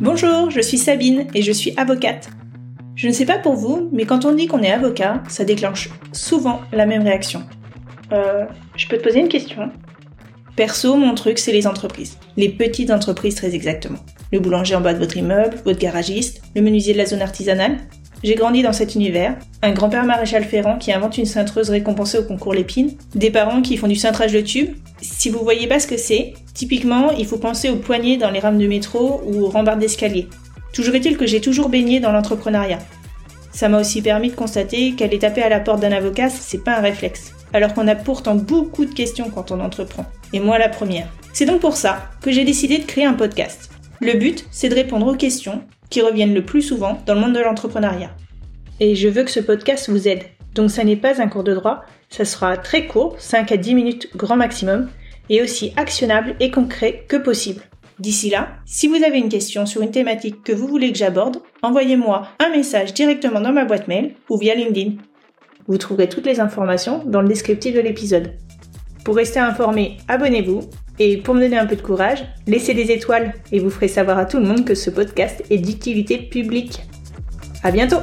Bonjour, je suis Sabine et je suis avocate. Je ne sais pas pour vous, mais quand on dit qu'on est avocat, ça déclenche souvent la même réaction. Euh, je peux te poser une question? Perso, mon truc, c'est les entreprises. Les petites entreprises très exactement. Le boulanger en bas de votre immeuble, votre garagiste, le menuisier de la zone artisanale. J'ai grandi dans cet univers. Un grand-père maréchal ferrand qui invente une cintreuse récompensée au concours Lépine. Des parents qui font du cintrage de tubes. Si vous voyez pas ce que c'est, typiquement, il faut penser aux poignées dans les rames de métro ou aux rambardes d'escalier. Toujours est-il que j'ai toujours baigné dans l'entrepreneuriat. Ça m'a aussi permis de constater qu'aller taper à la porte d'un avocat, c'est pas un réflexe. Alors qu'on a pourtant beaucoup de questions quand on entreprend. Et moi la première. C'est donc pour ça que j'ai décidé de créer un podcast. Le but, c'est de répondre aux questions qui reviennent le plus souvent dans le monde de l'entrepreneuriat. Et je veux que ce podcast vous aide. Donc ça n'est pas un cours de droit, ça sera très court, 5 à 10 minutes grand maximum, et aussi actionnable et concret que possible. D'ici là, si vous avez une question sur une thématique que vous voulez que j'aborde, envoyez-moi un message directement dans ma boîte mail ou via LinkedIn. Vous trouverez toutes les informations dans le descriptif de l'épisode. Pour rester informé, abonnez-vous et pour me donner un peu de courage, laissez des étoiles et vous ferez savoir à tout le monde que ce podcast est d'utilité publique. À bientôt!